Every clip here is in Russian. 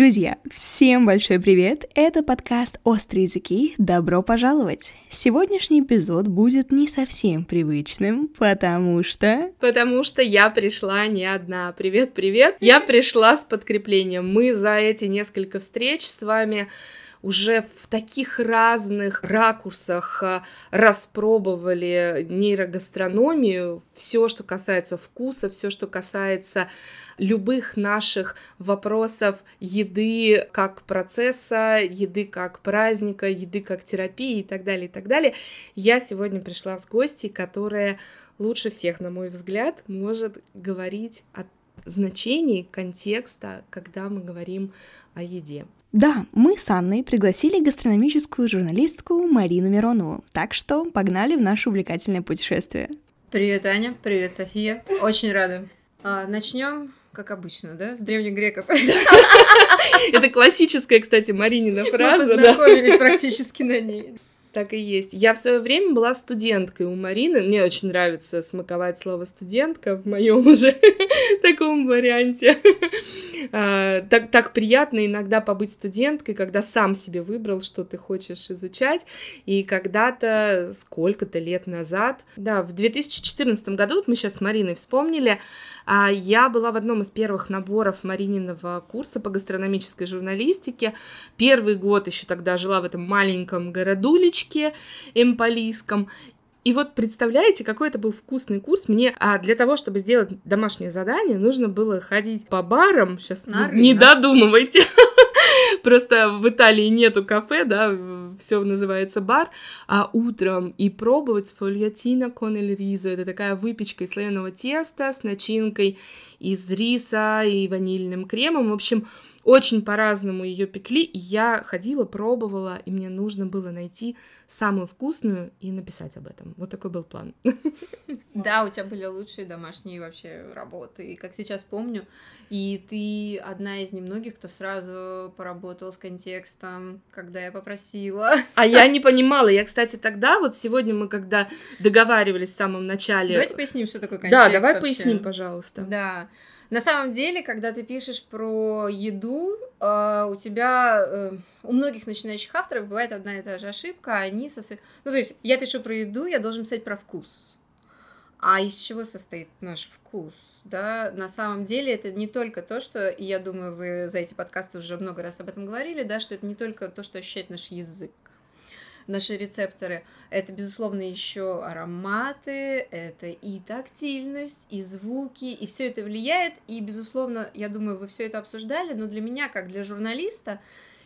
Друзья, всем большой привет! Это подкаст «Острые языки». Добро пожаловать! Сегодняшний эпизод будет не совсем привычным, потому что... Потому что я пришла не одна. Привет-привет! Я пришла с подкреплением. Мы за эти несколько встреч с вами уже в таких разных ракурсах а, распробовали нейрогастрономию, все, что касается вкуса, все, что касается любых наших вопросов еды как процесса, еды как праздника, еды как терапии и так далее, и так далее. Я сегодня пришла с гостей, которая лучше всех, на мой взгляд, может говорить о значении контекста, когда мы говорим о еде. Да, мы с Анной пригласили гастрономическую журналистку Марину Миронову, так что погнали в наше увлекательное путешествие. Привет, Аня, привет, София. Очень рада. А, начнем как обычно, да, с древних греков. Это классическая, кстати, Маринина фраза. Мы познакомились практически на ней. Так и есть. Я в свое время была студенткой у Марины. Мне очень нравится смаковать слово студентка в моем уже таком варианте. А, так, так приятно иногда побыть студенткой, когда сам себе выбрал, что ты хочешь изучать. И когда-то, сколько-то лет назад, да, в 2014 году, вот мы сейчас с Мариной вспомнили, а, я была в одном из первых наборов Марининого курса по гастрономической журналистике. Первый год еще тогда жила в этом маленьком городулечке эмполийском. И вот представляете, какой это был вкусный курс. Мне а для того, чтобы сделать домашнее задание, нужно было ходить по барам. Сейчас На не додумывайте. Просто в Италии нету кафе, да, все называется бар, а утром и пробовать сфольятина кон эль ризо. Это такая выпечка из слоеного теста с начинкой из риса и ванильным кремом. В общем, очень по-разному ее пекли, и я ходила, пробовала, и мне нужно было найти самую вкусную и написать об этом. Вот такой был план. Да, у тебя были лучшие домашние вообще работы, и как сейчас помню, и ты одна из немногих, кто сразу поработал с контекстом, когда я попросила. А я не понимала, я, кстати, тогда, вот сегодня мы когда договаривались в самом начале... Давайте поясним, что такое контекст Да, давай вообще. поясним, пожалуйста. Да. На самом деле, когда ты пишешь про еду, э, у тебя, э, у многих начинающих авторов бывает одна и та же ошибка, они состо... Ну, то есть, я пишу про еду, я должен писать про вкус. А из чего состоит наш вкус? Да, на самом деле это не только то, что, и я думаю, вы за эти подкасты уже много раз об этом говорили, да, что это не только то, что ощущает наш язык, наши рецепторы. Это, безусловно, еще ароматы, это и тактильность, и звуки, и все это влияет. И, безусловно, я думаю, вы все это обсуждали, но для меня, как для журналиста,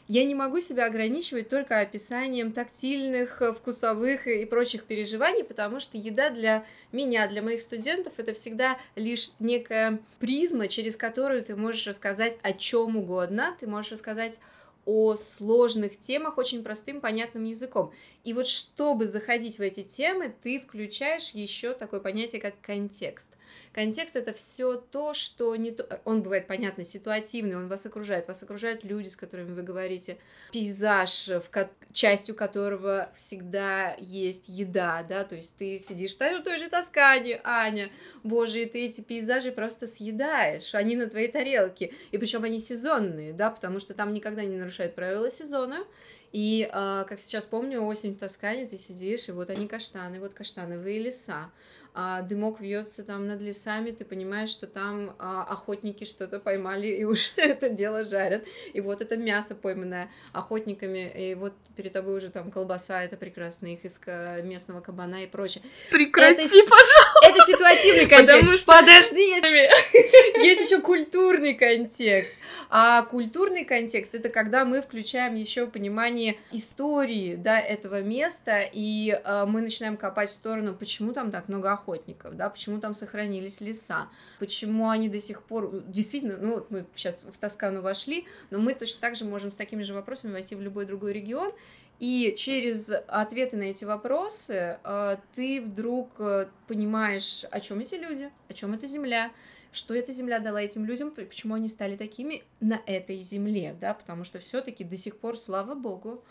я не могу себя ограничивать только описанием тактильных, вкусовых и прочих переживаний, потому что еда для меня, для моих студентов, это всегда лишь некая призма, через которую ты можешь рассказать о чем угодно, ты можешь рассказать о сложных темах очень простым, понятным языком. И вот чтобы заходить в эти темы, ты включаешь еще такое понятие, как контекст. Контекст это все то, что не то... он бывает понятно ситуативный, он вас окружает, вас окружают люди, с которыми вы говорите, пейзаж, в ко... частью которого всегда есть еда, да, то есть ты сидишь в той же Тоскане, Аня, боже, и ты эти пейзажи просто съедаешь, они на твоей тарелке, и причем они сезонные, да, потому что там никогда не нарушают правила сезона, и, э, как сейчас помню, осень в Тоскане, ты сидишь, и вот они каштаны, вот каштановые леса а, дымок вьется там над лесами, ты понимаешь, что там а, охотники что-то поймали и уже это дело жарят. И вот это мясо пойманное охотниками, и вот перед тобой уже там колбаса, это прекрасно, их из местного кабана и прочее. Прекрати, это, пожалуйста! Это ситуативный контекст. Потому что... Подожди, есть, есть еще культурный контекст. А культурный контекст — это когда мы включаем еще понимание истории, да, этого места, и а, мы начинаем копать в сторону, почему там так много охотников, охотников, да, почему там сохранились леса, почему они до сих пор, действительно, ну вот мы сейчас в Тоскану вошли, но мы точно так же можем с такими же вопросами войти в любой другой регион, и через ответы на эти вопросы э, ты вдруг э, понимаешь, о чем эти люди, о чем эта земля, что эта земля дала этим людям, почему они стали такими на этой земле, да, потому что все-таки до сих пор, слава богу,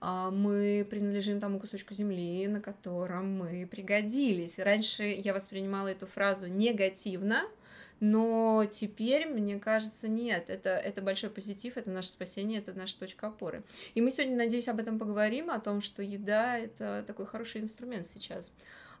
а, мы принадлежим тому кусочку земли, на котором мы пригодились. Раньше я воспринимала эту фразу негативно, но теперь, мне кажется, нет, это, это большой позитив, это наше спасение, это наша точка опоры. И мы сегодня, надеюсь, об этом поговорим, о том, что еда — это такой хороший инструмент сейчас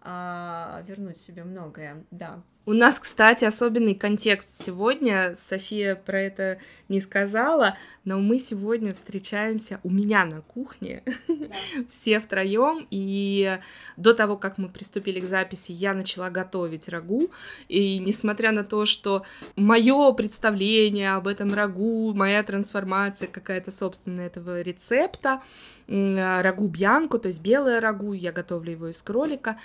а, вернуть себе многое, да. У нас, кстати, особенный контекст сегодня. София про это не сказала, но мы сегодня встречаемся у меня на кухне, да. все втроем. И до того, как мы приступили к записи, я начала готовить рагу. И несмотря на то, что мое представление об этом рагу, моя трансформация какая-то собственная этого рецепта, рагу бьянку, то есть белое рагу, я готовлю его из кролика,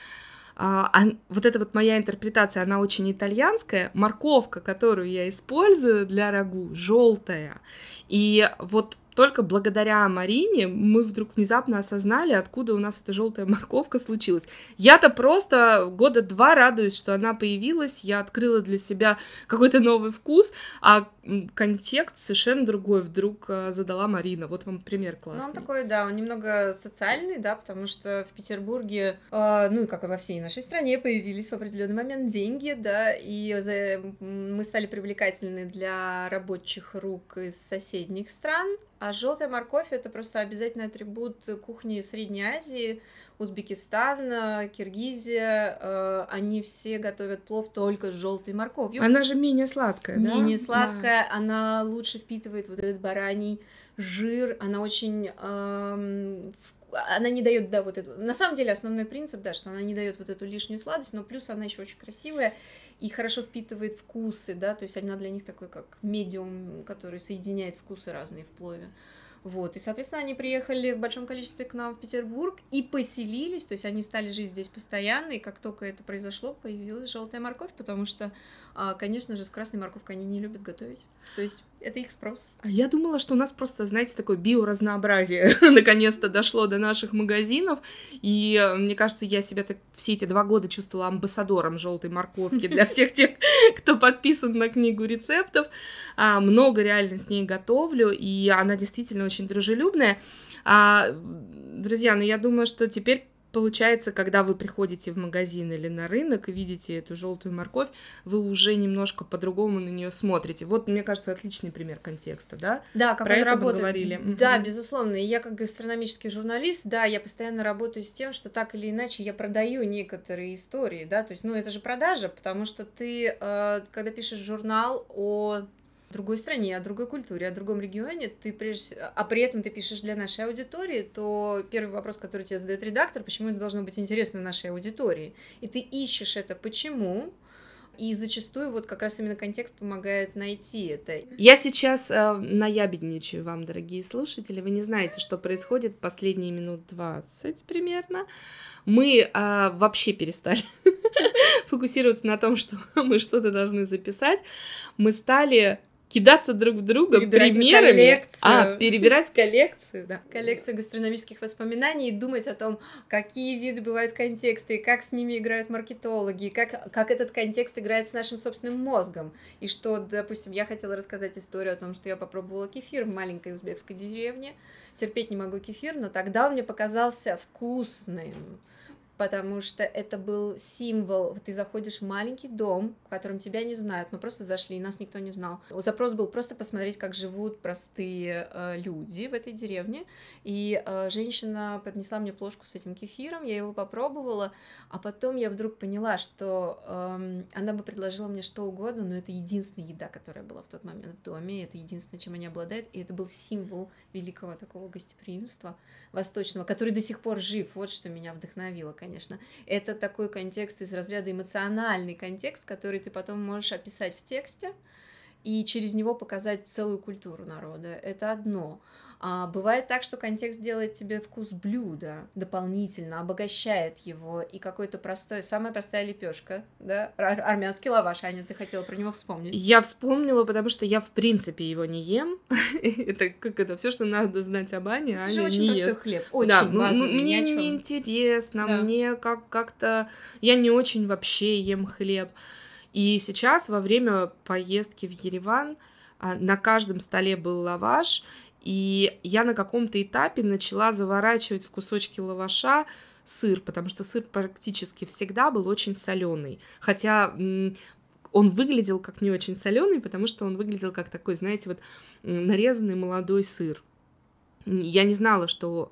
а, а, вот эта вот моя интерпретация, она очень итальянская. Морковка, которую я использую для рагу, желтая. И вот только благодаря Марине мы вдруг внезапно осознали, откуда у нас эта желтая морковка случилась. Я-то просто года два радуюсь, что она появилась, я открыла для себя какой-то новый вкус, а контекст совершенно другой вдруг э, задала Марина. Вот вам пример классный. Ну, он такой, да, он немного социальный, да, потому что в Петербурге, э, ну и как и во всей нашей стране, появились в определенный момент деньги, да, и за... мы стали привлекательны для рабочих рук из соседних стран, а желтая морковь это просто обязательный атрибут кухни Средней Азии, Узбекистан, Киргизия, э, они все готовят плов только с желтой морковью. Она же менее сладкая, да? Менее сладкая, да. она лучше впитывает вот этот бараний жир, она очень она не дает, да, вот эту. На самом деле основной принцип, да, что она не дает вот эту лишнюю сладость, но плюс она еще очень красивая и хорошо впитывает вкусы, да, то есть она для них такой как медиум, который соединяет вкусы разные в плове. Вот, и, соответственно, они приехали в большом количестве к нам в Петербург и поселились, то есть они стали жить здесь постоянно, и как только это произошло, появилась желтая морковь, потому что, а, конечно же, с красной морковкой они не любят готовить. То есть это их спрос. А я думала, что у нас просто, знаете, такое биоразнообразие наконец-то дошло до наших магазинов, и э, мне кажется, я себя так все эти два года чувствовала амбассадором желтой морковки для всех тех, кто подписан на книгу рецептов. А, много реально с ней готовлю, и она действительно очень дружелюбная. А, друзья, ну я думаю, что теперь получается, когда вы приходите в магазин или на рынок и видите эту желтую морковь, вы уже немножко по-другому на нее смотрите. Вот, мне кажется, отличный пример контекста, да? Да, как Про он это работает. мы говорили. Да, угу. безусловно. И я как гастрономический журналист, да, я постоянно работаю с тем, что так или иначе я продаю некоторые истории, да, то есть, ну, это же продажа, потому что ты, э, когда пишешь журнал о другой стране, о другой культуре, о другом регионе, ты прежде а при этом ты пишешь для нашей аудитории, то первый вопрос, который тебе задает редактор, почему это должно быть интересно нашей аудитории? И ты ищешь это почему, и зачастую вот как раз именно контекст помогает найти это. Я сейчас э, наябедничаю вам, дорогие слушатели. Вы не знаете, что происходит последние минут 20 примерно. Мы э, вообще перестали фокусироваться на том, что мы что-то должны записать. Мы стали кидаться друг в друга перебирать примерами. Коллекцию. А, перебирать коллекцию, да. Коллекцию гастрономических воспоминаний и думать о том, какие виды бывают контексты, как с ними играют маркетологи, как, как этот контекст играет с нашим собственным мозгом. И что, допустим, я хотела рассказать историю о том, что я попробовала кефир в маленькой узбекской деревне. Терпеть не могу кефир, но тогда он мне показался вкусным потому что это был символ. Ты заходишь в маленький дом, в котором тебя не знают, мы просто зашли, нас никто не знал. Запрос был просто посмотреть, как живут простые э, люди в этой деревне. И э, женщина поднесла мне плошку с этим кефиром, я его попробовала, а потом я вдруг поняла, что э, она бы предложила мне что угодно, но это единственная еда, которая была в тот момент в доме, это единственное, чем они обладают, и это был символ великого такого гостеприимства восточного, который до сих пор жив. Вот что меня вдохновило, конечно. Это такой контекст из разряда эмоциональный контекст, который ты потом можешь описать в тексте и через него показать целую культуру народа. Это одно. А бывает так, что контекст делает тебе вкус блюда дополнительно, обогащает его, и какой-то простой, самая простая лепешка, да, армянский лаваш, Аня, ты хотела про него вспомнить? Я вспомнила, потому что я в принципе его не ем. это как это все, что надо знать об Ане, Аня же очень не простой ест. хлеб, очень да, базовый, мне не интересно, да. мне как как-то я не очень вообще ем хлеб. И сейчас во время поездки в Ереван а, на каждом столе был лаваш, И я на каком-то этапе начала заворачивать в кусочки лаваша сыр, потому что сыр практически всегда был очень соленый. Хотя он выглядел как не очень соленый, потому что он выглядел как такой, знаете, вот нарезанный молодой сыр. Я не знала, что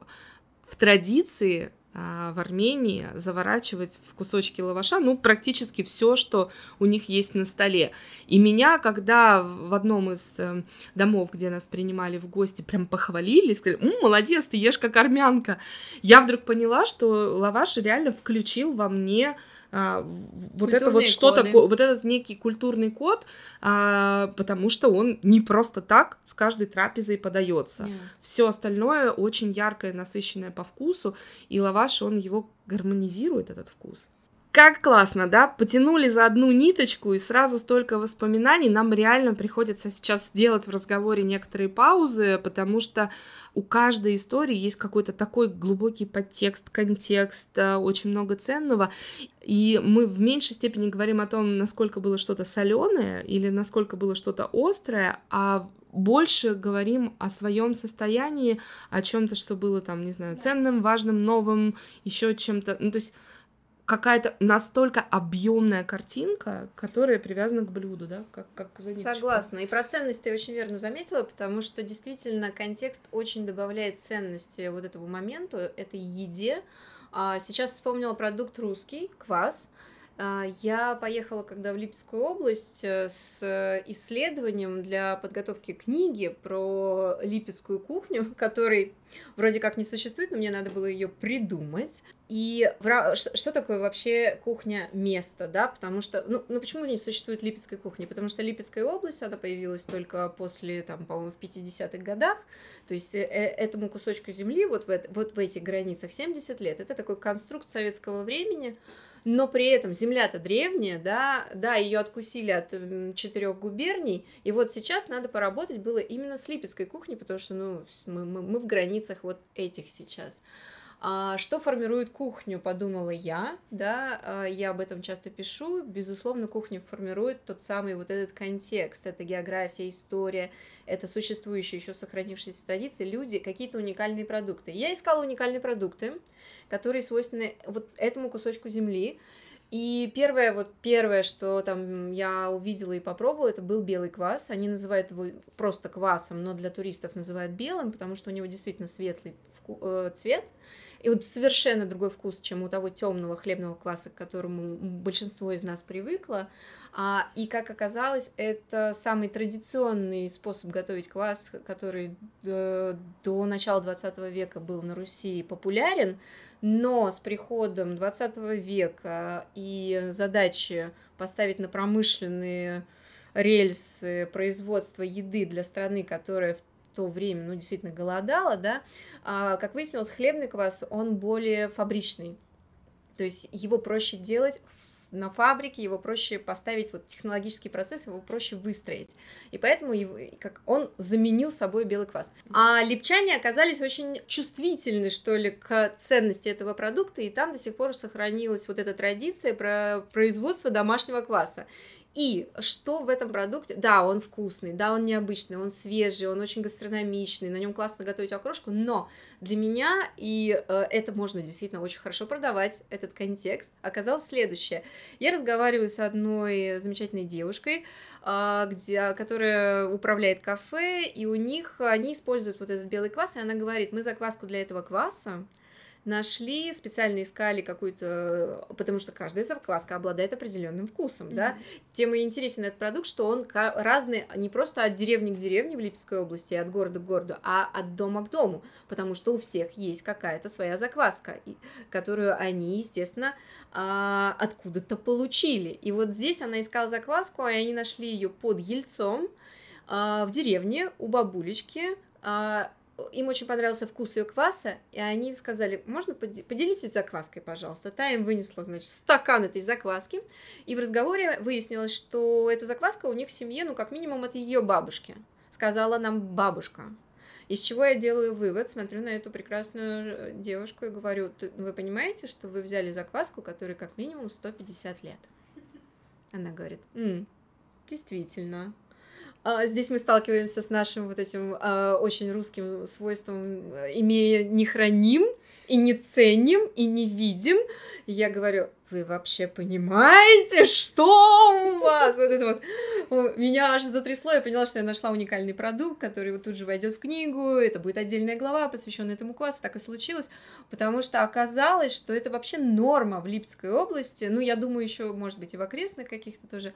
в традиции в Армении заворачивать в кусочки лаваша, ну, практически все, что у них есть на столе. И меня, когда в одном из э, домов, где нас принимали в гости, прям похвалили, сказали, М, молодец, ты ешь как армянка, я вдруг поняла, что лаваш реально включил во мне а, вот это вот что такое, вот этот некий культурный код, а, потому что он не просто так с каждой трапезой подается. Yeah. Все остальное очень яркое, насыщенное по вкусу, и лаваш, он его гармонизирует, этот вкус. Как классно, да? Потянули за одну ниточку, и сразу столько воспоминаний. Нам реально приходится сейчас делать в разговоре некоторые паузы, потому что у каждой истории есть какой-то такой глубокий подтекст, контекст, э, очень много ценного. И мы в меньшей степени говорим о том, насколько было что-то соленое или насколько было что-то острое, а больше говорим о своем состоянии, о чем-то, что было там, не знаю, ценным, важным, новым, еще чем-то. Ну, то есть какая-то настолько объемная картинка, которая привязана к блюду, да, как, как Согласна. И про ценность ты очень верно заметила, потому что действительно контекст очень добавляет ценности вот этому моменту, этой еде. А, сейчас вспомнила продукт русский, квас. А, я поехала, когда в Липецкую область, э, с исследованием для подготовки книги про липецкую кухню, которой вроде как не существует, но мне надо было ее придумать. И что, такое вообще кухня место, да, потому что, ну, ну почему не существует Липецкой кухни? Потому что Липецкая область, она появилась только после, там, по-моему, в 50-х годах, то есть э, э, этому кусочку земли вот в, вот в этих границах 70 лет, это такой конструкт советского времени, но при этом земля-то древняя, да, да, ее откусили от четырех губерний, и вот сейчас надо поработать было именно с липецкой кухней, потому что, ну, мы, мы, мы в границах вот этих сейчас. А что формирует кухню, подумала я, да, а, я об этом часто пишу, безусловно, кухню формирует тот самый вот этот контекст, это география, история, это существующие еще сохранившиеся традиции, люди, какие-то уникальные продукты. Я искала уникальные продукты, которые свойственны вот этому кусочку земли, и первое, вот первое, что там я увидела и попробовала, это был белый квас. Они называют его просто квасом, но для туристов называют белым, потому что у него действительно светлый э, цвет. И вот совершенно другой вкус, чем у того темного хлебного кваса, к которому большинство из нас привыкло. А, и как оказалось, это самый традиционный способ готовить квас, который до, до начала 20 века был на Руси популярен, но с приходом 20 века и задачи поставить на промышленные рельсы производства еды для страны, которая в то время, ну, действительно голодала, да, а, как выяснилось, хлебный квас, он более фабричный. То есть его проще делать на фабрике, его проще поставить, вот технологический процесс, его проще выстроить. И поэтому его, как он заменил собой белый квас. А липчане оказались очень чувствительны, что ли, к ценности этого продукта, и там до сих пор сохранилась вот эта традиция про производство домашнего кваса. И что в этом продукте? Да, он вкусный, да, он необычный, он свежий, он очень гастрономичный, на нем классно готовить окрошку, но для меня, и э, это можно действительно очень хорошо продавать, этот контекст, оказалось следующее. Я разговариваю с одной замечательной девушкой, э, где, которая управляет кафе, и у них, они используют вот этот белый квас, и она говорит, мы закваску для этого кваса нашли, специально искали какую-то, потому что каждая закваска обладает определенным вкусом, mm-hmm. да. Тем и интересен этот продукт, что он разный не просто от деревни к деревне в Липецкой области, от города к городу, а от дома к дому, потому что у всех есть какая-то своя закваска, которую они, естественно, а, откуда-то получили. И вот здесь она искала закваску, и они нашли ее под Ельцом а, в деревне у бабулечки, а, им очень понравился вкус ее кваса, и они сказали, можно поделитесь закваской, пожалуйста. Та им вынесла, значит, стакан этой закваски, и в разговоре выяснилось, что эта закваска у них в семье, ну, как минимум, от ее бабушки. Сказала нам бабушка. Из чего я делаю вывод, смотрю на эту прекрасную э, девушку и говорю, вы понимаете, что вы взяли закваску, которой как минимум 150 лет? Она говорит, М, действительно, здесь мы сталкиваемся с нашим вот этим а, очень русским свойством, имея не храним и не ценим и не видим. Я говорю, вы вообще понимаете, что у вас? Вот это вот. Меня аж затрясло, я поняла, что я нашла уникальный продукт, который вот тут же войдет в книгу, это будет отдельная глава, посвященная этому классу, так и случилось, потому что оказалось, что это вообще норма в Липецкой области, ну, я думаю, еще, может быть, и в окрестных каких-то тоже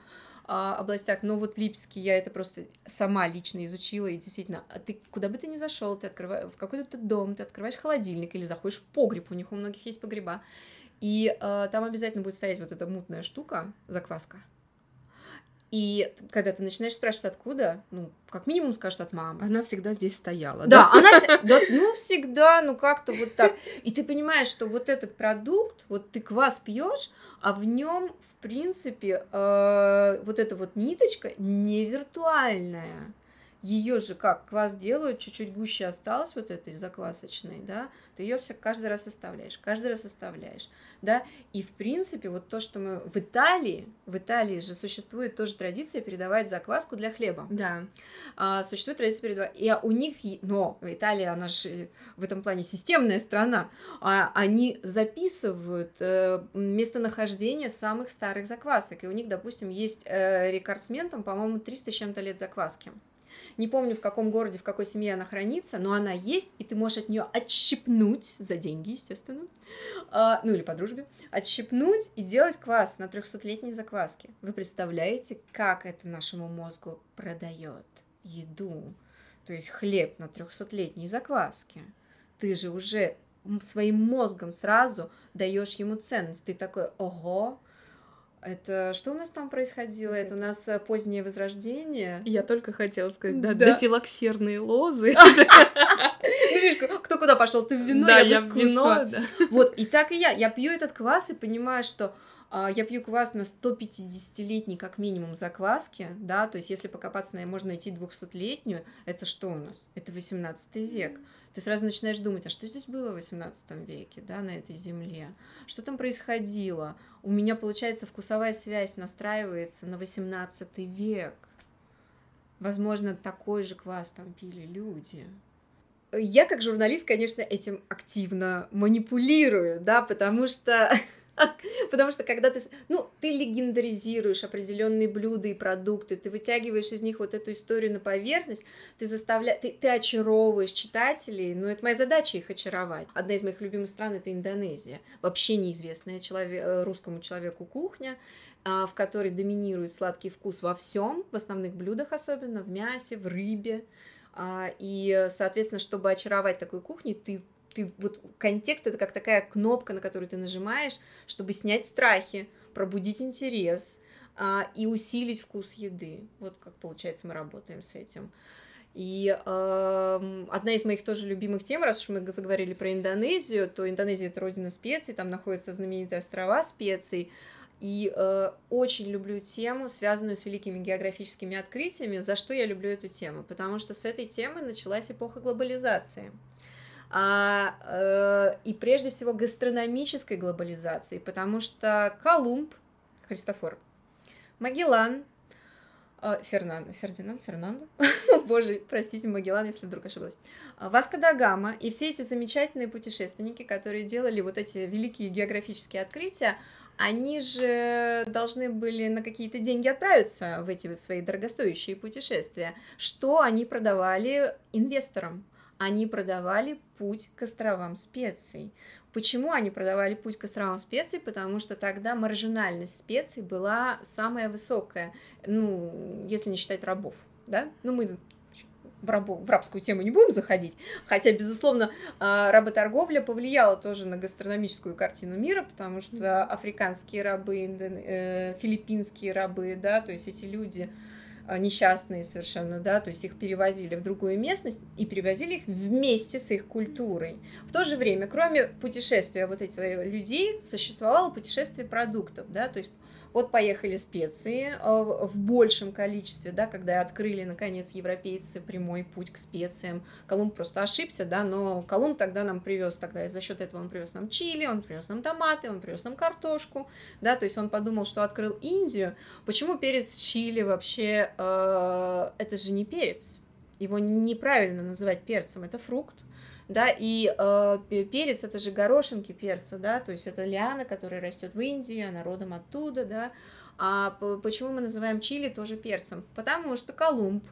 а, областях, но вот в Липецке я это просто сама лично изучила, и действительно, а ты куда бы ты ни зашел, ты открываешь в какой-то дом, ты открываешь холодильник или заходишь в погреб, у них у многих есть погреба, и э, там обязательно будет стоять вот эта мутная штука, закваска. И когда ты начинаешь спрашивать, откуда, ну, как минимум скажут от мамы. Она всегда здесь стояла, да? Да, она, да, ну, всегда, ну, как-то вот так. И ты понимаешь, что вот этот продукт, вот ты квас пьешь, а в нем, в принципе, э, вот эта вот ниточка не виртуальная ее же как квас делают, чуть-чуть гуще осталось вот этой заквасочной, да, ты ее все каждый раз оставляешь, каждый раз оставляешь, да, и в принципе вот то, что мы в Италии, в Италии же существует тоже традиция передавать закваску для хлеба, да, а, существует традиция передавать, и у них, но Италия, она же в этом плане системная страна, а они записывают э, местонахождение самых старых заквасок, и у них, допустим, есть э, рекордсмен, там, по-моему, 300 с чем-то лет закваски. Не помню, в каком городе, в какой семье она хранится, но она есть, и ты можешь от нее отщипнуть за деньги, естественно, а, ну или по дружбе, отщипнуть и делать квас на 300-летней закваске. Вы представляете, как это нашему мозгу продает еду? То есть хлеб на 300-летней закваске. Ты же уже своим мозгом сразу даешь ему ценность. Ты такой, ого, это что у нас там происходило? Это у нас э, позднее возрождение. Я только хотела сказать, да, да. дофилоксерные лозы. Ну, видишь, кто куда пошел? Ты в вино, я в вино. Вот, и так и я. Я пью этот квас и понимаю, что я пью квас на 150-летней как минимум закваски, да, то есть если покопаться, можно найти 200-летнюю, это что у нас? Это 18 век ты сразу начинаешь думать, а что здесь было в 18 веке, да, на этой земле? Что там происходило? У меня, получается, вкусовая связь настраивается на 18 век. Возможно, такой же квас там пили люди. Я, как журналист, конечно, этим активно манипулирую, да, потому что Потому что когда ты, ну, ты легендаризируешь определенные блюда и продукты, ты вытягиваешь из них вот эту историю на поверхность, ты заставляешь, ты, ты очаровываешь читателей, ну, это моя задача их очаровать. Одна из моих любимых стран — это Индонезия, вообще неизвестная человек, э, русскому человеку кухня, а, в которой доминирует сладкий вкус во всем, в основных блюдах особенно, в мясе, в рыбе, а, и, соответственно, чтобы очаровать такой кухню, ты ты вот контекст это как такая кнопка, на которую ты нажимаешь, чтобы снять страхи, пробудить интерес а, и усилить вкус еды. Вот как получается мы работаем с этим. И э, одна из моих тоже любимых тем, раз уж мы заговорили про Индонезию, то Индонезия это родина специй, там находятся знаменитые острова специй. И э, очень люблю тему, связанную с великими географическими открытиями. За что я люблю эту тему? Потому что с этой темы началась эпоха глобализации а, э, и прежде всего гастрономической глобализации, потому что Колумб, Христофор, Магеллан, э, Фернандо, Фердинанд, Фернандо, боже, простите, Магеллан, если вдруг ошиблась, Васко да Гама и все эти замечательные путешественники, которые делали вот эти великие географические открытия, они же должны были на какие-то деньги отправиться в эти свои дорогостоящие путешествия. Что они продавали инвесторам? Они продавали путь к островам специй. Почему они продавали путь к островам специй? Потому что тогда маржинальность специй была самая высокая, ну, если не считать рабов, да? Ну, мы в, рабу, в рабскую тему не будем заходить, хотя, безусловно, а, работорговля повлияла тоже на гастрономическую картину мира, потому что африканские рабы, э, филиппинские рабы, да, то есть эти люди, несчастные совершенно, да, то есть их перевозили в другую местность и перевозили их вместе с их культурой. В то же время, кроме путешествия вот этих людей, существовало путешествие продуктов, да, то есть Вот поехали специи э, в большем количестве, да, когда открыли, наконец, европейцы прямой путь к специям. Колумб просто ошибся, да, но Колумб тогда нам привез, тогда за счет этого он привез нам чили, он привез нам томаты, он привез нам картошку, да, то есть он подумал, что открыл Индию. Почему перец чили вообще, э, это же не перец, его неправильно называть перцем, это фрукт, да, и э, перец это же горошинки перца, да, то есть это лиана, которая растет в Индии, она родом оттуда, да, а почему мы называем чили тоже перцем? Потому что Колумб,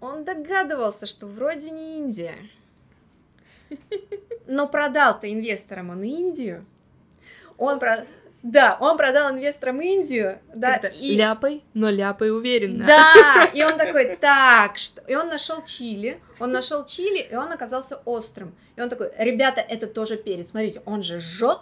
он догадывался, что вроде не Индия, но продал-то инвесторам он Индию, он про... Да, он продал инвесторам Индию, да, и... Ляпай, но ляпай уверенно. Да, и он такой, так, что... И он нашел чили, он нашел чили, и он оказался острым. И он такой, ребята, это тоже перец, смотрите, он же жжет,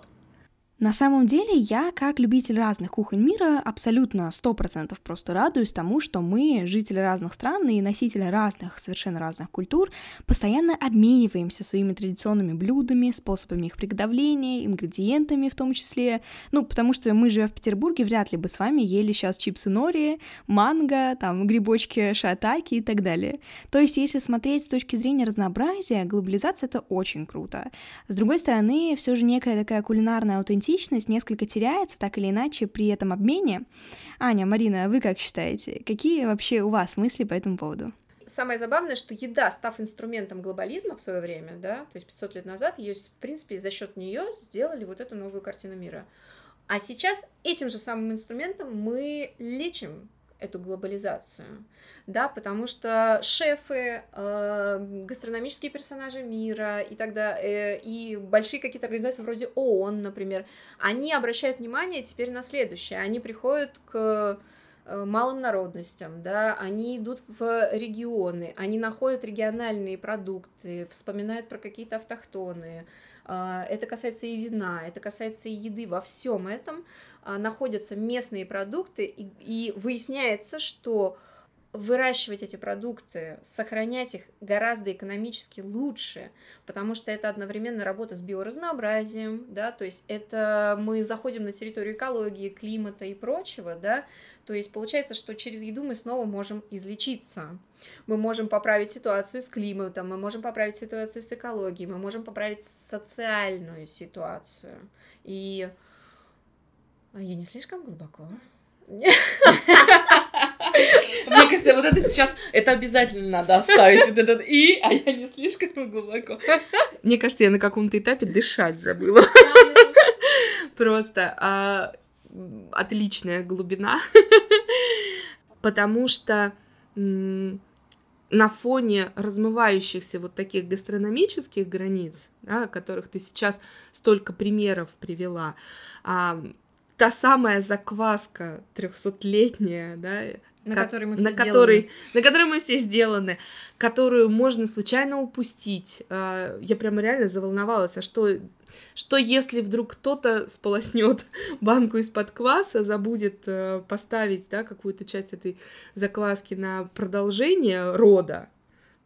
на самом деле, я, как любитель разных кухонь мира, абсолютно сто процентов просто радуюсь тому, что мы, жители разных стран и носители разных, совершенно разных культур, постоянно обмениваемся своими традиционными блюдами, способами их приготовления, ингредиентами в том числе. Ну, потому что мы, живя в Петербурге, вряд ли бы с вами ели сейчас чипсы нори, манго, там, грибочки шатаки и так далее. То есть, если смотреть с точки зрения разнообразия, глобализация — это очень круто. С другой стороны, все же некая такая кулинарная аутентичность аутентичность несколько теряется, так или иначе, при этом обмене. Аня, Марина, вы как считаете? Какие вообще у вас мысли по этому поводу? Самое забавное, что еда, став инструментом глобализма в свое время, да, то есть 500 лет назад, ее, в принципе, за счет нее сделали вот эту новую картину мира. А сейчас этим же самым инструментом мы лечим эту глобализацию, да, потому что шефы, э, гастрономические персонажи мира и тогда э, и большие какие-то организации вроде ООН, например, они обращают внимание теперь на следующее, они приходят к э, малым народностям, да, они идут в регионы, они находят региональные продукты, вспоминают про какие-то автохтоны, это касается и вина, это касается и еды, во всем этом а, находятся местные продукты, и, и выясняется, что выращивать эти продукты, сохранять их гораздо экономически лучше, потому что это одновременно работа с биоразнообразием, да, то есть это мы заходим на территорию экологии, климата и прочего, да, то есть получается, что через еду мы снова можем излечиться. Мы можем поправить ситуацию с климатом, мы можем поправить ситуацию с экологией, мы можем поправить социальную ситуацию. И а я не слишком глубоко? Мне кажется, вот это сейчас, это обязательно надо оставить, вот этот «и», а я не слишком глубоко. Мне кажется, я на каком-то этапе дышать забыла. Просто а, отличная глубина, потому что на фоне размывающихся вот таких гастрономических границ, да, которых ты сейчас столько примеров привела, а, та самая закваска трехсотлетняя, да, на как, которой мы все на которой, на которой мы все сделаны, которую можно случайно упустить. А, я прямо реально заволновалась, а что, что если вдруг кто-то сполоснет банку из-под кваса, забудет э, поставить да, какую-то часть этой закваски на продолжение рода,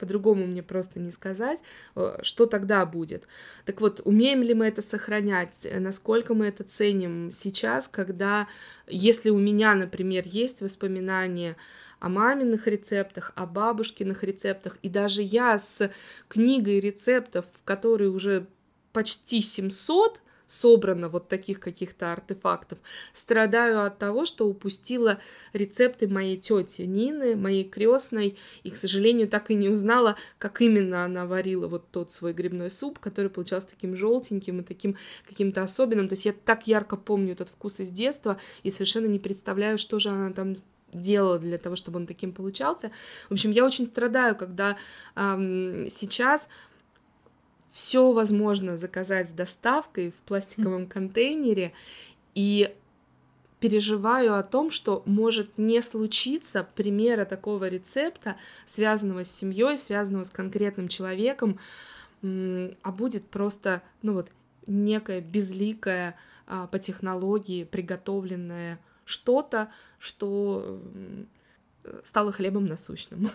по-другому мне просто не сказать, э, что тогда будет. Так вот, умеем ли мы это сохранять, насколько мы это ценим сейчас, когда, если у меня, например, есть воспоминания о маминых рецептах, о бабушкиных рецептах, и даже я с книгой рецептов, в которой уже почти 700, собрано вот таких каких-то артефактов. Страдаю от того, что упустила рецепты моей тети Нины, моей крестной, и, к сожалению, так и не узнала, как именно она варила вот тот свой грибной суп, который получался таким желтеньким и таким каким-то особенным. То есть я так ярко помню этот вкус из детства и совершенно не представляю, что же она там делала для того, чтобы он таким получался. В общем, я очень страдаю, когда эм, сейчас все возможно заказать с доставкой в пластиковом контейнере и переживаю о том, что может не случиться примера такого рецепта, связанного с семьей, связанного с конкретным человеком, а будет просто, ну вот, некое безликое а, по технологии приготовленное что-то, что стало хлебом насущным.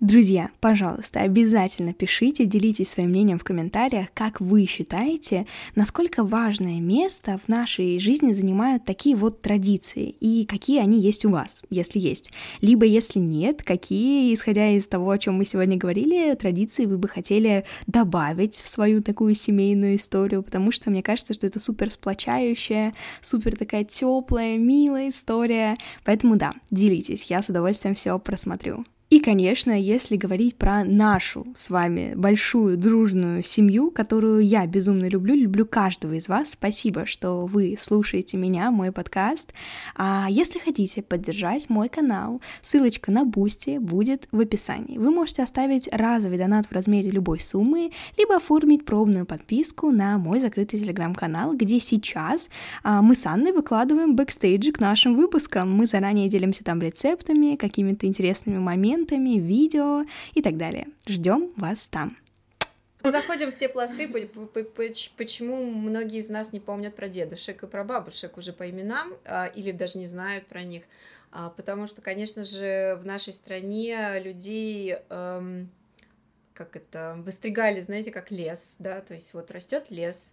Друзья, пожалуйста, обязательно пишите, делитесь своим мнением в комментариях, как вы считаете, насколько важное место в нашей жизни занимают такие вот традиции и какие они есть у вас, если есть. Либо, если нет, какие, исходя из того, о чем мы сегодня говорили, традиции вы бы хотели добавить в свою такую семейную историю, потому что мне кажется, что это супер сплочающая, супер такая теплая, милая история. Поэтому да, делитесь, я с удовольствием все просмотрю. И, конечно, если говорить про нашу с вами большую дружную семью, которую я безумно люблю, люблю каждого из вас, спасибо, что вы слушаете меня, мой подкаст. А если хотите поддержать мой канал, ссылочка на Бусти будет в описании. Вы можете оставить разовый донат в размере любой суммы, либо оформить пробную подписку на мой закрытый телеграм-канал, где сейчас а, мы с Анной выкладываем бэкстейджи к нашим выпускам. Мы заранее делимся там рецептами, какими-то интересными моментами, комментами, видео и так далее. Ждем вас там. Заходим в те пласты, почему многие из нас не помнят про дедушек и про бабушек уже по именам а, или даже не знают про них. А, потому что, конечно же, в нашей стране людей эм, как это, выстригали, знаете, как лес, да, то есть вот растет лес,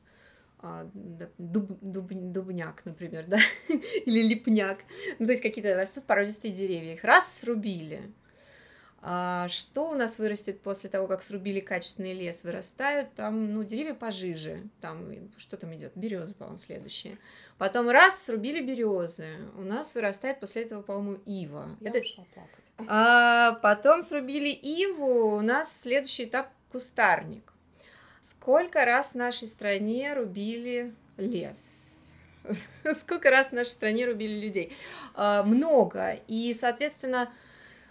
а, дуб, дуб, дубняк, например, да, или липняк, ну, то есть какие-то растут породистые деревья, их раз срубили, что у нас вырастет после того, как срубили качественный лес? Вырастают там, ну, деревья пожиже. Там, что там идет? Березы, по-моему, следующие. Потом раз, срубили березы. У нас вырастает после этого, по-моему, ива. Я Это... ушла плакать. А потом срубили иву, у нас следующий этап кустарник. Сколько раз в нашей стране рубили лес? Сколько раз в нашей стране рубили людей? А, много. И, соответственно, а,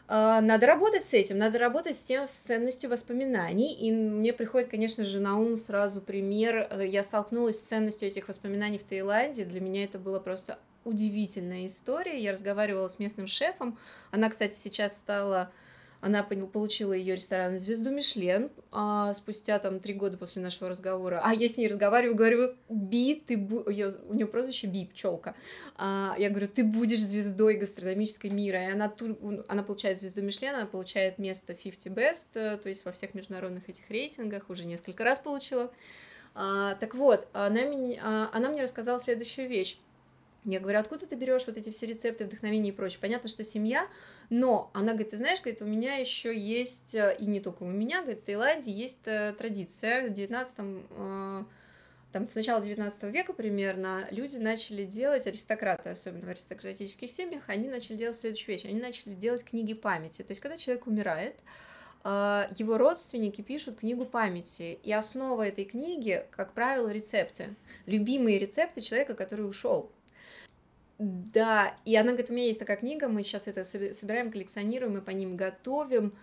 надо работать с этим, надо работать с тем, с ценностью воспоминаний. И мне приходит, конечно же, на ум сразу пример. Э, я столкнулась с ценностью этих воспоминаний в Таиланде. Для меня это было просто удивительная история. Я разговаривала с местным шефом. Она, кстати, сейчас стала она получила ее ресторанную звезду Мишлен а, спустя там три года после нашего разговора. А я с ней разговариваю, говорю, Би, ты бу... Ее, у нее прозвище Би, пчелка. А, я говорю, ты будешь звездой гастрономической мира. И она, тур... она получает звезду Мишлен, она получает место 50 Best, э, то есть во всех международных этих рейтингах, уже несколько раз получила. А, так вот, она, меня, а, она мне рассказала следующую вещь. Я говорю, откуда ты берешь вот эти все рецепты, вдохновения и прочее? Понятно, что семья, но она говорит, ты знаешь, говорит, у меня еще есть, э, и не только у меня, говорит, в Таиланде есть э, традиция, в 19 э, там с начала 19 века примерно люди начали делать, аристократы, особенно в аристократических семьях, они начали делать следующую вещь, они начали делать книги памяти, то есть когда человек умирает, его родственники пишут книгу памяти, и основа этой книги, как правило, рецепты, любимые рецепты человека, который ушел. Да, и она говорит, у меня есть такая книга, мы сейчас это собираем, коллекционируем, мы по ним готовим.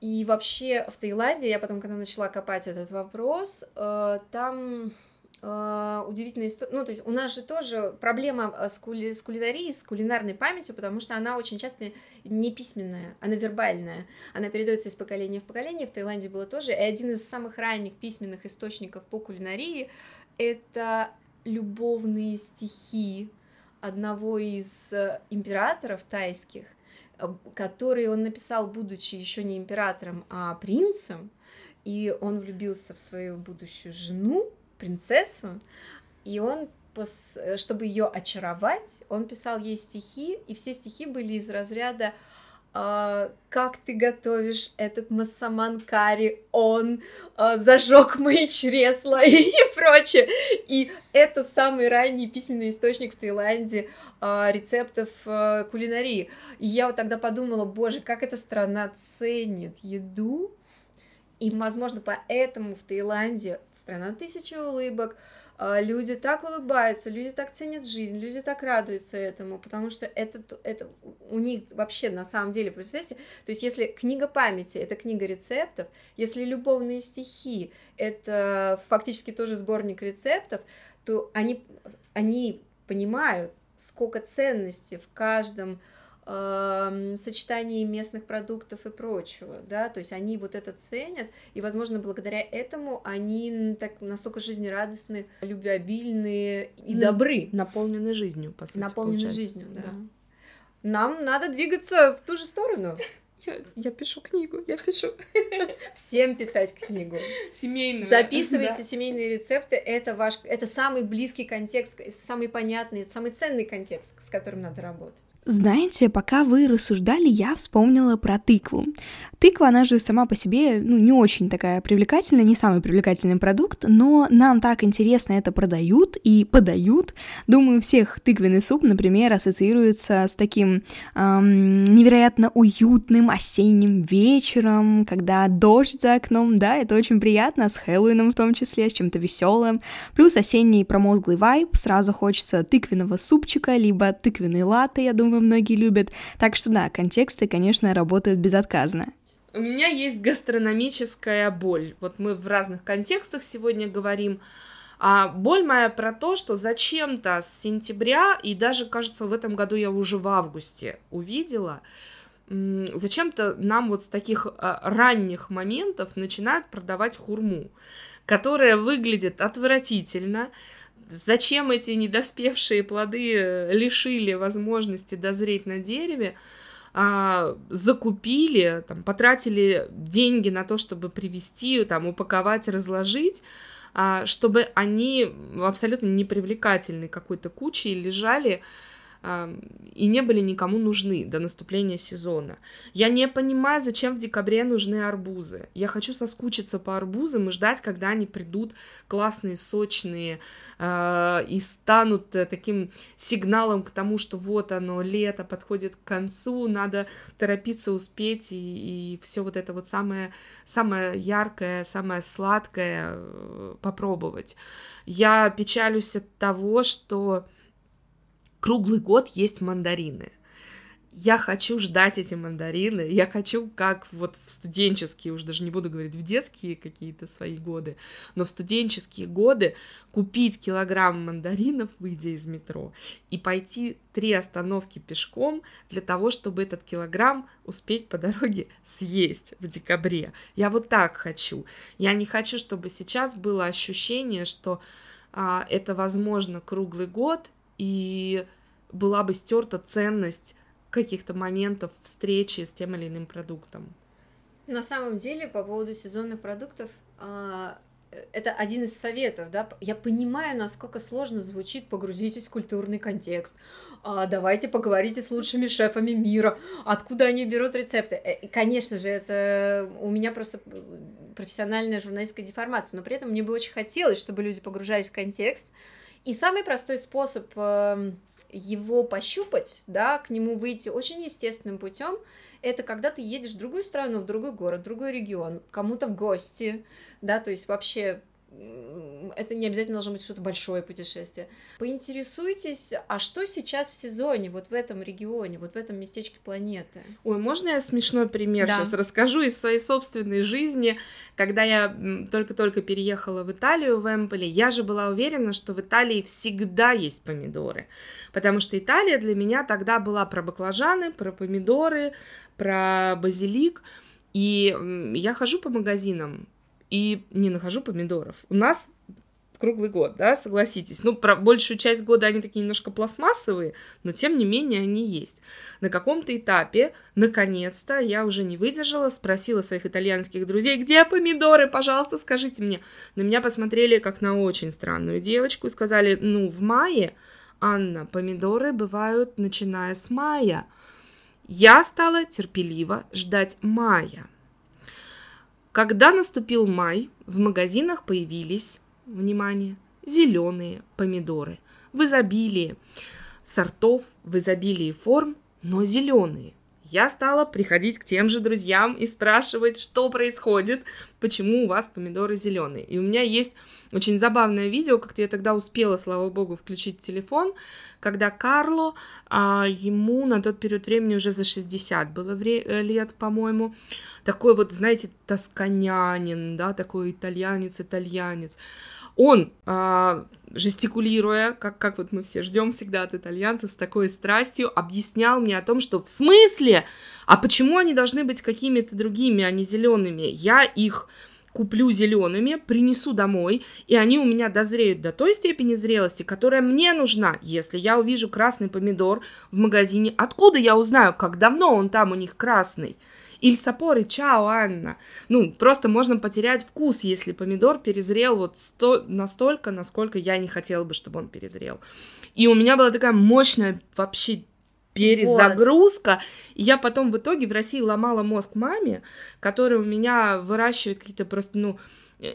И вообще в Таиланде, я потом, когда начала копать этот вопрос, э, там э, удивительная история. Ну, то есть у нас же тоже проблема э, с, кули... с кулинарией, с кулинарной памятью, потому что она очень часто не письменная, она вербальная. Она передается из поколения в поколение. В Таиланде было тоже. И один из самых ранних письменных источников по кулинарии — это любовные стихи одного из э, императоров тайских, э, который он написал, будучи еще не императором, а принцем, и он влюбился в свою будущую жену, принцессу, и он э, чтобы ее очаровать, он писал ей стихи, и все стихи были из разряда как ты готовишь этот массаман карри, он а, зажег мои чресла и, прочее. И это самый ранний письменный источник в Таиланде а, рецептов а, кулинарии. И я вот тогда подумала, боже, как эта страна ценит еду, и, возможно, поэтому в Таиланде страна тысячи улыбок, а, люди так улыбаются, люди так ценят жизнь, люди так радуются этому, потому что это, это у них вообще на самом деле, представляете, то есть если книга памяти — это книга рецептов, если любовные стихи — это фактически тоже сборник рецептов, то они, они понимают, сколько ценностей в каждом э, сочетании местных продуктов и прочего, да, то есть они вот это ценят, и, возможно, благодаря этому они так настолько жизнерадостны, любвеобильные и добры. Наполнены жизнью, по сути, Наполнены жизнью, да. да. Нам надо двигаться в ту же сторону. Я, я пишу книгу, я пишу. Всем писать книгу. Семейную. Записывайте да. семейные рецепты. Это ваш, это самый близкий контекст, самый понятный, самый ценный контекст, с которым надо работать. Знаете, пока вы рассуждали, я вспомнила про тыкву. Тыква, она же сама по себе, ну, не очень такая привлекательная, не самый привлекательный продукт, но нам так интересно это продают и подают. Думаю, всех тыквенный суп, например, ассоциируется с таким эм, невероятно уютным осенним вечером, когда дождь за окном, да, это очень приятно, с Хэллоуином в том числе, с чем-то веселым. Плюс осенний промозглый вайб, сразу хочется тыквенного супчика, либо тыквенный латте, я думаю, думаю, многие любят. Так что да, контексты, конечно, работают безотказно. У меня есть гастрономическая боль. Вот мы в разных контекстах сегодня говорим. А боль моя про то, что зачем-то с сентября, и даже, кажется, в этом году я уже в августе увидела, зачем-то нам вот с таких а, ранних моментов начинают продавать хурму, которая выглядит отвратительно, Зачем эти недоспевшие плоды э, лишили возможности дозреть на дереве? а, закупили, там, потратили деньги на то, чтобы привезти, там, упаковать, разложить, а, чтобы они абсолютно непривлекательной какой-то кучей лежали и не были никому нужны до наступления сезона. Я не понимаю, зачем в декабре нужны арбузы. Я хочу соскучиться по арбузам и ждать, когда они придут классные, сочные э, и станут э, таким сигналом к тому, что вот оно, лето подходит к концу, надо торопиться успеть и, и все вот это вот самое, самое яркое, самое сладкое э, попробовать. Я печалюсь от того, что круглый год есть мандарины. Я хочу ждать эти мандарины, я хочу, как вот в студенческие, уж даже не буду говорить в детские какие-то свои годы, но в студенческие годы купить килограмм мандаринов, выйдя из метро, и пойти три остановки пешком для того, чтобы этот килограмм успеть по дороге съесть в декабре. Я вот так хочу. Я не хочу, чтобы сейчас было ощущение, что а, это возможно круглый год, и была бы стерта ценность каких-то моментов встречи с тем или иным продуктом. На самом деле, по поводу сезонных продуктов, а, это один из советов, да, я понимаю, насколько сложно звучит «погрузитесь в культурный контекст», а, «давайте поговорите с лучшими шефами мира», откуда они берут рецепты. Э, конечно же, это у меня просто профессиональная журналистская деформация, но при этом мне бы очень хотелось, чтобы люди погружались в контекст, и самый простой способ эм, его пощупать, да, к нему выйти очень естественным путем, это когда ты едешь в другую страну, в другой город, в другой регион, кому-то в гости, да, то есть вообще это не обязательно должно быть что-то большое путешествие. Поинтересуйтесь, а что сейчас в сезоне, вот в этом регионе, вот в этом местечке планеты? Ой, можно я смешной пример да. сейчас расскажу из своей собственной жизни? Когда я только-только переехала в Италию, в Эмполи, я же была уверена, что в Италии всегда есть помидоры, потому что Италия для меня тогда была про баклажаны, про помидоры, про базилик, и я хожу по магазинам, и не нахожу помидоров. У нас круглый год, да, согласитесь. Ну, про большую часть года они такие немножко пластмассовые, но тем не менее они есть. На каком-то этапе, наконец-то, я уже не выдержала, спросила своих итальянских друзей, где помидоры, пожалуйста, скажите мне. На меня посмотрели как на очень странную девочку и сказали, ну, в мае, Анна, помидоры бывают начиная с мая. Я стала терпеливо ждать мая. Когда наступил май, в магазинах появились, внимание, зеленые помидоры в изобилии сортов, в изобилии форм, но зеленые. Я стала приходить к тем же друзьям и спрашивать, что происходит, почему у вас помидоры зеленые. И у меня есть очень забавное видео, как-то я тогда успела, слава богу, включить телефон, когда Карло, а, ему на тот период времени уже за 60 было вре- э, лет, по-моему, такой вот, знаете, тосканянин, да, такой итальянец-итальянец. Он, а, жестикулируя, как, как вот мы все ждем всегда от итальянцев с такой страстью, объяснял мне о том, что в смысле, а почему они должны быть какими-то другими, а не зелеными? Я их куплю зелеными, принесу домой, и они у меня дозреют до той степени зрелости, которая мне нужна. Если я увижу красный помидор в магазине, откуда я узнаю, как давно он там у них красный? Иль сапоры, чао, Анна. Ну, просто можно потерять вкус, если помидор перезрел вот сто... настолько, насколько я не хотела бы, чтобы он перезрел. И у меня была такая мощная вообще перезагрузка. Вот. И я потом в итоге в России ломала мозг маме, которая у меня выращивает какие-то просто, ну,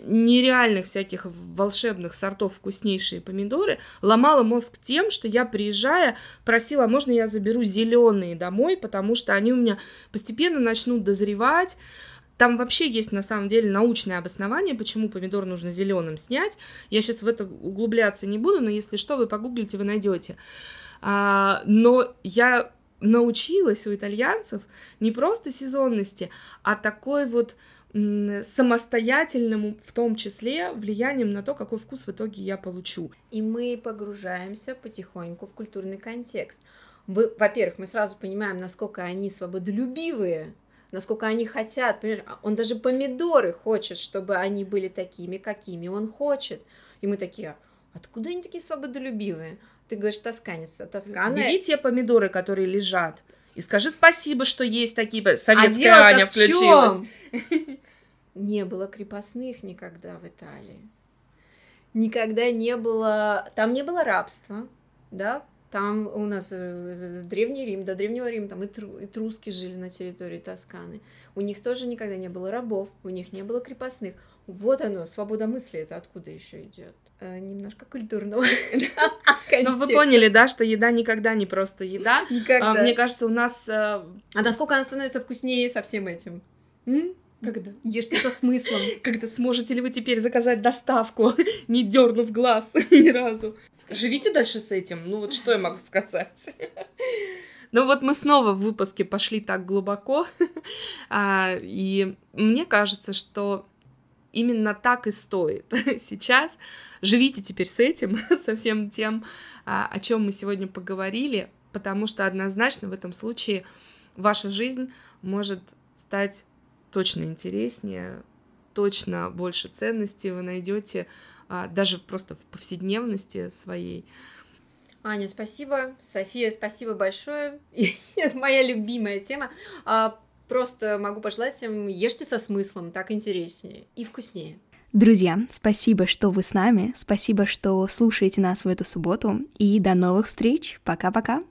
нереальных всяких волшебных сортов вкуснейшие помидоры, ломала мозг тем, что я, приезжая, просила, «А можно я заберу зеленые домой, потому что они у меня постепенно начнут дозревать, там вообще есть на самом деле научное обоснование, почему помидор нужно зеленым снять. Я сейчас в это углубляться не буду, но если что, вы погуглите, вы найдете. А, но я научилась у итальянцев не просто сезонности, а такой вот самостоятельному, в том числе, влиянием на то, какой вкус в итоге я получу. И мы погружаемся потихоньку в культурный контекст. Во-первых, мы сразу понимаем, насколько они свободолюбивые, насколько они хотят. Понимаешь, а он даже помидоры хочет, чтобы они были такими, какими он хочет. И мы такие, откуда они такие свободолюбивые? Ты говоришь, тосканец, а тоскана... Бери те помидоры, которые лежат, и скажи спасибо, что есть такие... Советская а Аня включилась. Не было крепостных никогда в Италии. Никогда не было... Там не было рабства, да? Там у нас э, Древний Рим, до Древнего Рима там и труски жили на территории Тосканы. У них тоже никогда не было рабов, у них не было крепостных. Вот оно, свобода мысли, это откуда еще идет? Э, немножко культурного. Ну, вы поняли, да, что еда никогда не просто еда. Никогда. А, мне кажется, у нас... Э, а насколько она становится вкуснее со всем этим? Когда? Ешьте со смыслом. Когда сможете ли вы теперь заказать доставку, не дернув глаз ни разу? Живите дальше с этим. Ну вот что я могу сказать? Ну вот мы снова в выпуске пошли так глубоко, а, и мне кажется, что именно так и стоит сейчас. Живите теперь с этим, со всем тем, а, о чем мы сегодня поговорили, потому что однозначно в этом случае ваша жизнь может стать точно интереснее, точно больше ценностей вы найдете а, даже просто в повседневности своей. Аня, спасибо. София, спасибо большое. Это моя любимая тема. Просто могу пожелать всем, ешьте со смыслом, так интереснее и вкуснее. Друзья, спасибо, что вы с нами, спасибо, что слушаете нас в эту субботу, и до новых встреч. Пока-пока.